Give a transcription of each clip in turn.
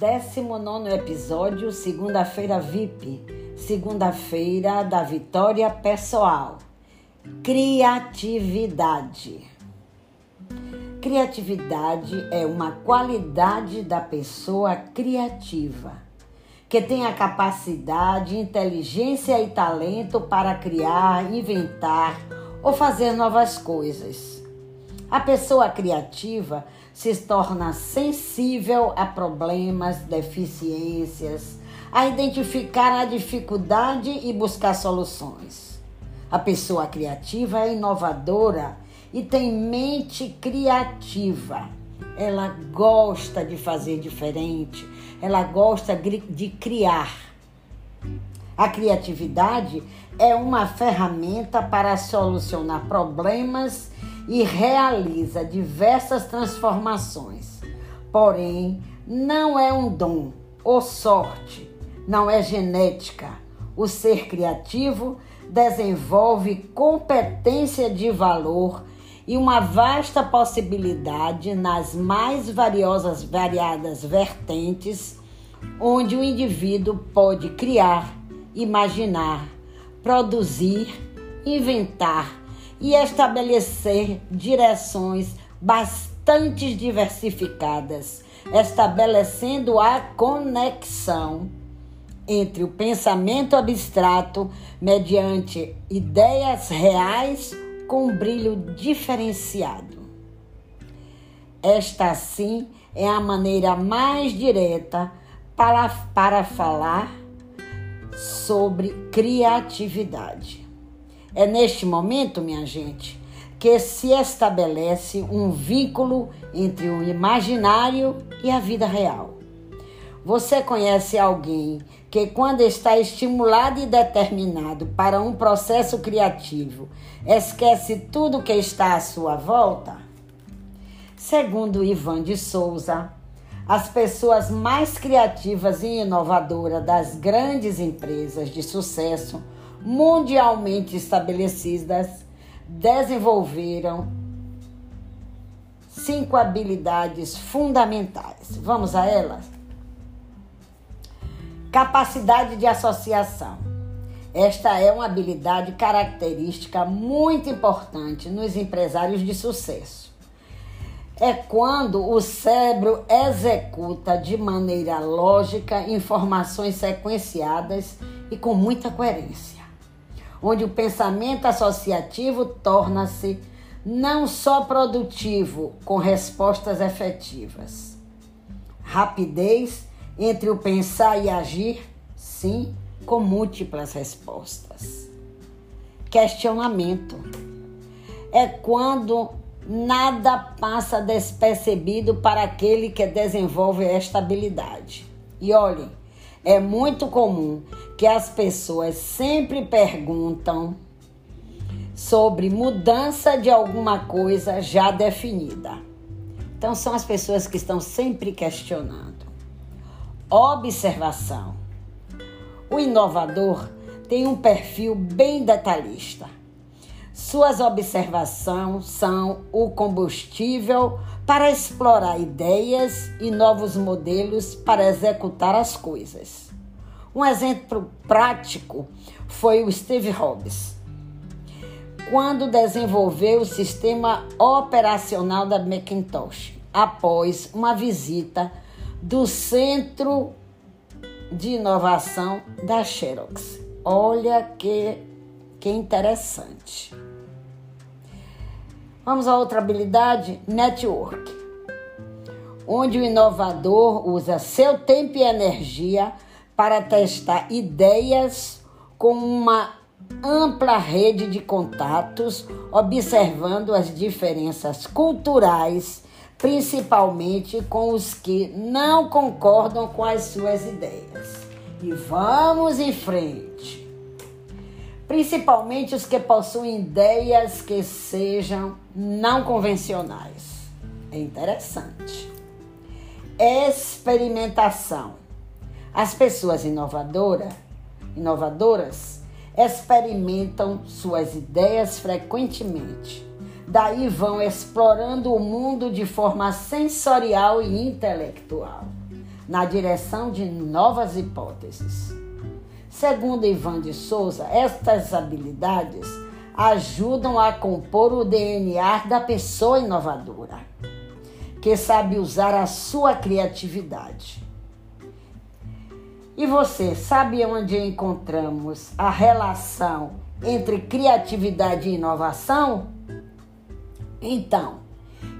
19 episódio, segunda-feira VIP, segunda-feira da vitória pessoal. Criatividade. Criatividade é uma qualidade da pessoa criativa, que tem a capacidade, inteligência e talento para criar, inventar ou fazer novas coisas. A pessoa criativa se torna sensível a problemas, deficiências, a identificar a dificuldade e buscar soluções. A pessoa criativa é inovadora e tem mente criativa. Ela gosta de fazer diferente, ela gosta de criar. A criatividade é uma ferramenta para solucionar problemas e realiza diversas transformações. Porém, não é um dom ou sorte, não é genética. O ser criativo desenvolve competência de valor e uma vasta possibilidade nas mais variosas, variadas vertentes, onde o indivíduo pode criar, imaginar, produzir, inventar e estabelecer direções bastante diversificadas, estabelecendo a conexão entre o pensamento abstrato mediante ideias reais com brilho diferenciado. Esta, sim, é a maneira mais direta para, para falar sobre criatividade. É neste momento, minha gente, que se estabelece um vínculo entre o imaginário e a vida real. Você conhece alguém que, quando está estimulado e determinado para um processo criativo, esquece tudo que está à sua volta? Segundo Ivan de Souza, as pessoas mais criativas e inovadoras das grandes empresas de sucesso mundialmente estabelecidas desenvolveram cinco habilidades fundamentais. Vamos a elas? Capacidade de associação. Esta é uma habilidade característica muito importante nos empresários de sucesso. É quando o cérebro executa de maneira lógica informações sequenciadas e com muita coerência onde o pensamento associativo torna-se não só produtivo, com respostas efetivas. Rapidez entre o pensar e agir, sim, com múltiplas respostas. Questionamento é quando nada passa despercebido para aquele que desenvolve esta habilidade. E olhem, é muito comum que as pessoas sempre perguntam sobre mudança de alguma coisa já definida. Então, são as pessoas que estão sempre questionando. Observação: o inovador tem um perfil bem detalhista. Suas observações são o combustível para explorar ideias e novos modelos para executar as coisas. Um exemplo prático foi o Steve Jobs, quando desenvolveu o sistema operacional da Macintosh, após uma visita do Centro de Inovação da Xerox. Olha que, que interessante. Vamos a outra habilidade, network. Onde o inovador usa seu tempo e energia para testar ideias com uma ampla rede de contatos, observando as diferenças culturais, principalmente com os que não concordam com as suas ideias. E vamos em frente principalmente os que possuem ideias que sejam não convencionais. É interessante. Experimentação. As pessoas inovadoras, inovadoras experimentam suas ideias frequentemente. Daí vão explorando o mundo de forma sensorial e intelectual. na direção de novas hipóteses. Segundo Ivan de Souza, estas habilidades ajudam a compor o DNA da pessoa inovadora, que sabe usar a sua criatividade. E você sabe onde encontramos a relação entre criatividade e inovação? Então,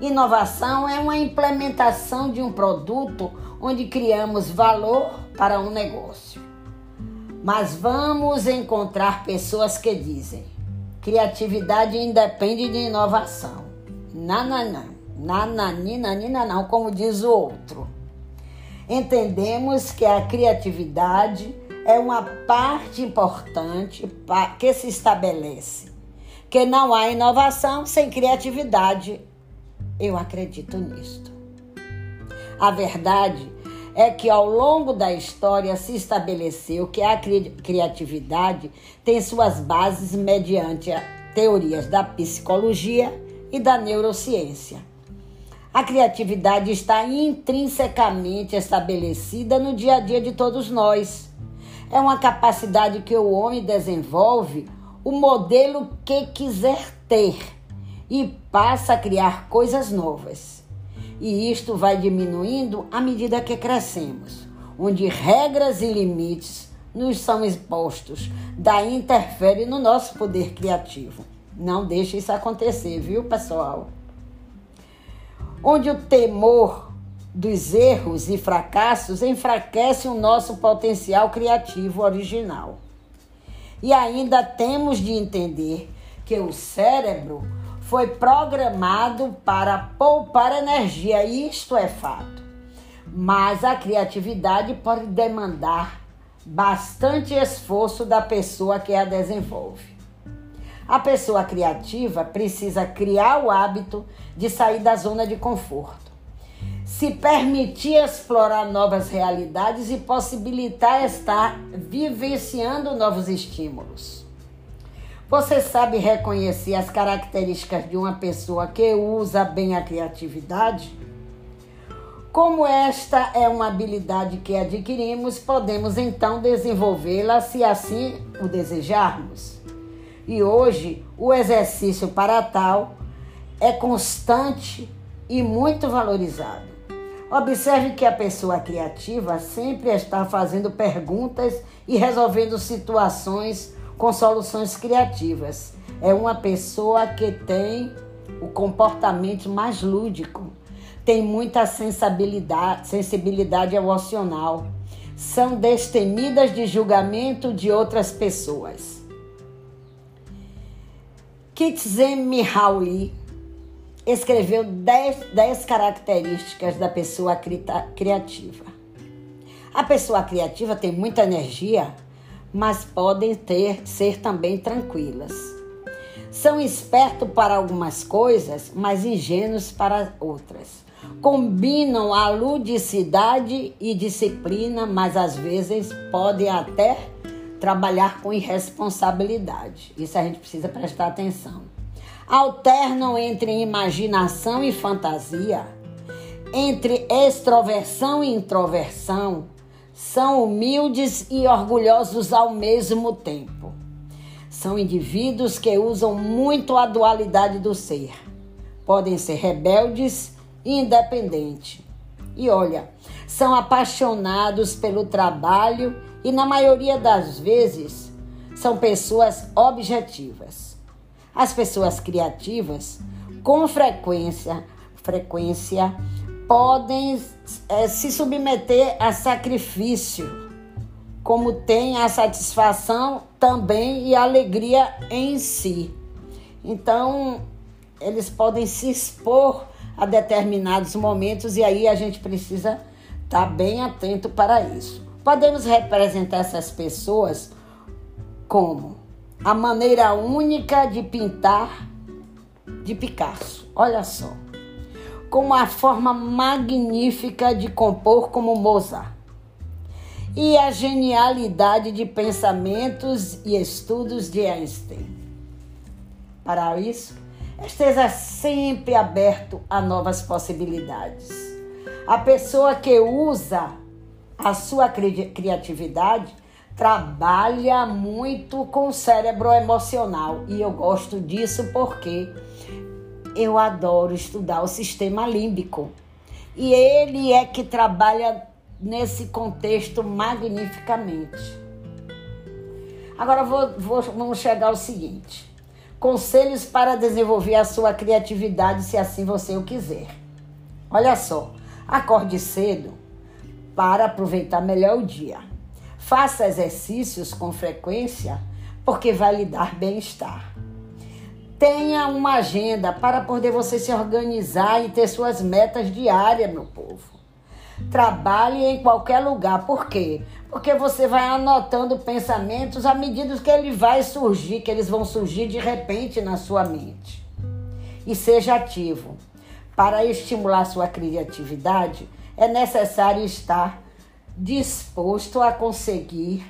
inovação é uma implementação de um produto onde criamos valor para um negócio. Mas vamos encontrar pessoas que dizem: criatividade independe de inovação. Nananã, nananina, nina não, como diz o outro. Entendemos que a criatividade é uma parte importante que se estabelece. Que não há inovação sem criatividade. Eu acredito nisto. A verdade é que ao longo da história se estabeleceu que a cri criatividade tem suas bases mediante teorias da psicologia e da neurociência. A criatividade está intrinsecamente estabelecida no dia a dia de todos nós. É uma capacidade que o homem desenvolve o modelo que quiser ter e passa a criar coisas novas. E isto vai diminuindo à medida que crescemos, onde regras e limites nos são expostos, daí interfere no nosso poder criativo. Não deixe isso acontecer, viu, pessoal? Onde o temor dos erros e fracassos enfraquece o nosso potencial criativo original. E ainda temos de entender que o cérebro foi programado para poupar energia, isto é fato. Mas a criatividade pode demandar bastante esforço da pessoa que a desenvolve. A pessoa criativa precisa criar o hábito de sair da zona de conforto, se permitir explorar novas realidades e possibilitar estar vivenciando novos estímulos. Você sabe reconhecer as características de uma pessoa que usa bem a criatividade? Como esta é uma habilidade que adquirimos, podemos então desenvolvê-la se assim o desejarmos. E hoje, o exercício para tal é constante e muito valorizado. Observe que a pessoa criativa sempre está fazendo perguntas e resolvendo situações com soluções criativas. É uma pessoa que tem o comportamento mais lúdico, tem muita sensibilidade, sensibilidade emocional, são destemidas de julgamento de outras pessoas. Csikszentmihalyi escreveu 10 características da pessoa criativa. A pessoa criativa tem muita energia, mas podem ter, ser também tranquilas. São espertos para algumas coisas, mas ingênuos para outras. Combinam a ludicidade e disciplina, mas às vezes podem até trabalhar com irresponsabilidade. Isso a gente precisa prestar atenção. Alternam entre imaginação e fantasia, entre extroversão e introversão, são humildes e orgulhosos ao mesmo tempo. São indivíduos que usam muito a dualidade do ser. Podem ser rebeldes e independentes. E olha, são apaixonados pelo trabalho e, na maioria das vezes, são pessoas objetivas. As pessoas criativas, com frequência, frequência podem é, se submeter a sacrifício, como tem a satisfação também e a alegria em si. Então, eles podem se expor a determinados momentos e aí a gente precisa estar tá bem atento para isso. Podemos representar essas pessoas como a maneira única de pintar de Picasso. Olha só com uma forma magnífica de compor como Mozart. E a genialidade de pensamentos e estudos de Einstein. Para isso, esteja sempre aberto a novas possibilidades. A pessoa que usa a sua cri criatividade trabalha muito com o cérebro emocional e eu gosto disso porque eu adoro estudar o sistema límbico e ele é que trabalha nesse contexto magnificamente. Agora vou, vou, vamos chegar ao seguinte: conselhos para desenvolver a sua criatividade, se assim você o quiser. Olha só, acorde cedo para aproveitar melhor o dia. Faça exercícios com frequência, porque vai lhe dar bem-estar. Tenha uma agenda para poder você se organizar e ter suas metas diárias, meu povo. Trabalhe em qualquer lugar. Por quê? Porque você vai anotando pensamentos à medida que ele vai surgir, que eles vão surgir de repente na sua mente. E seja ativo. Para estimular sua criatividade, é necessário estar disposto a conseguir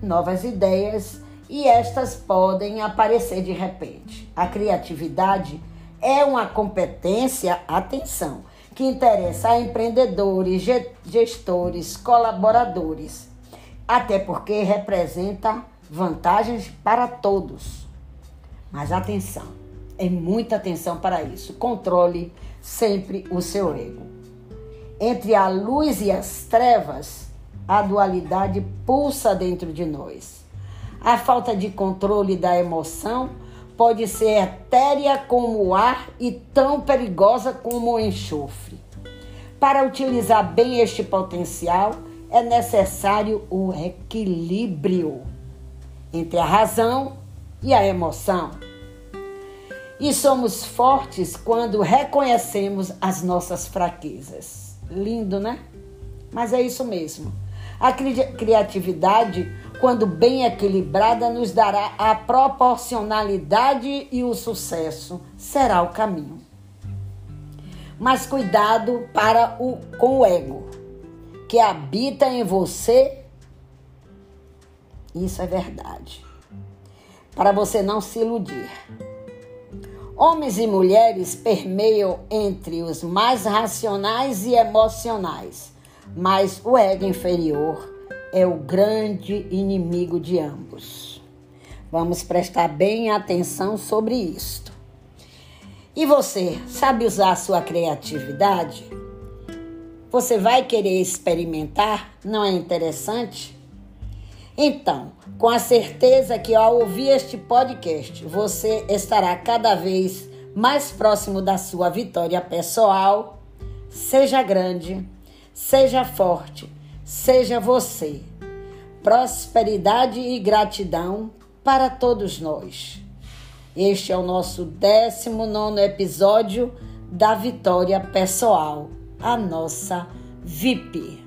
novas ideias e estas podem aparecer de repente. A criatividade é uma competência, atenção, que interessa a empreendedores, gestores, colaboradores, até porque representa vantagens para todos. Mas atenção, é muita atenção para isso. Controle sempre o seu ego. Entre a luz e as trevas, a dualidade pulsa dentro de nós. A falta de controle da emoção pode ser etérea como o ar e tão perigosa como o enxofre. Para utilizar bem este potencial, é necessário o equilíbrio entre a razão e a emoção. E somos fortes quando reconhecemos as nossas fraquezas. Lindo, né? Mas é isso mesmo. A criatividade quando bem equilibrada, nos dará a proporcionalidade e o sucesso será o caminho. Mas cuidado para o com o ego que habita em você. Isso é verdade. Para você não se iludir. Homens e mulheres permeiam entre os mais racionais e emocionais, mas o ego inferior é o grande inimigo de ambos. Vamos prestar bem atenção sobre isto. E você, sabe usar a sua criatividade? Você vai querer experimentar? Não é interessante? Então, com a certeza que ao ouvir este podcast, você estará cada vez mais próximo da sua vitória pessoal. Seja grande, seja forte seja você. Prosperidade e gratidão para todos nós. Este é o nosso 19 episódio da Vitória Pessoal, a nossa VIP.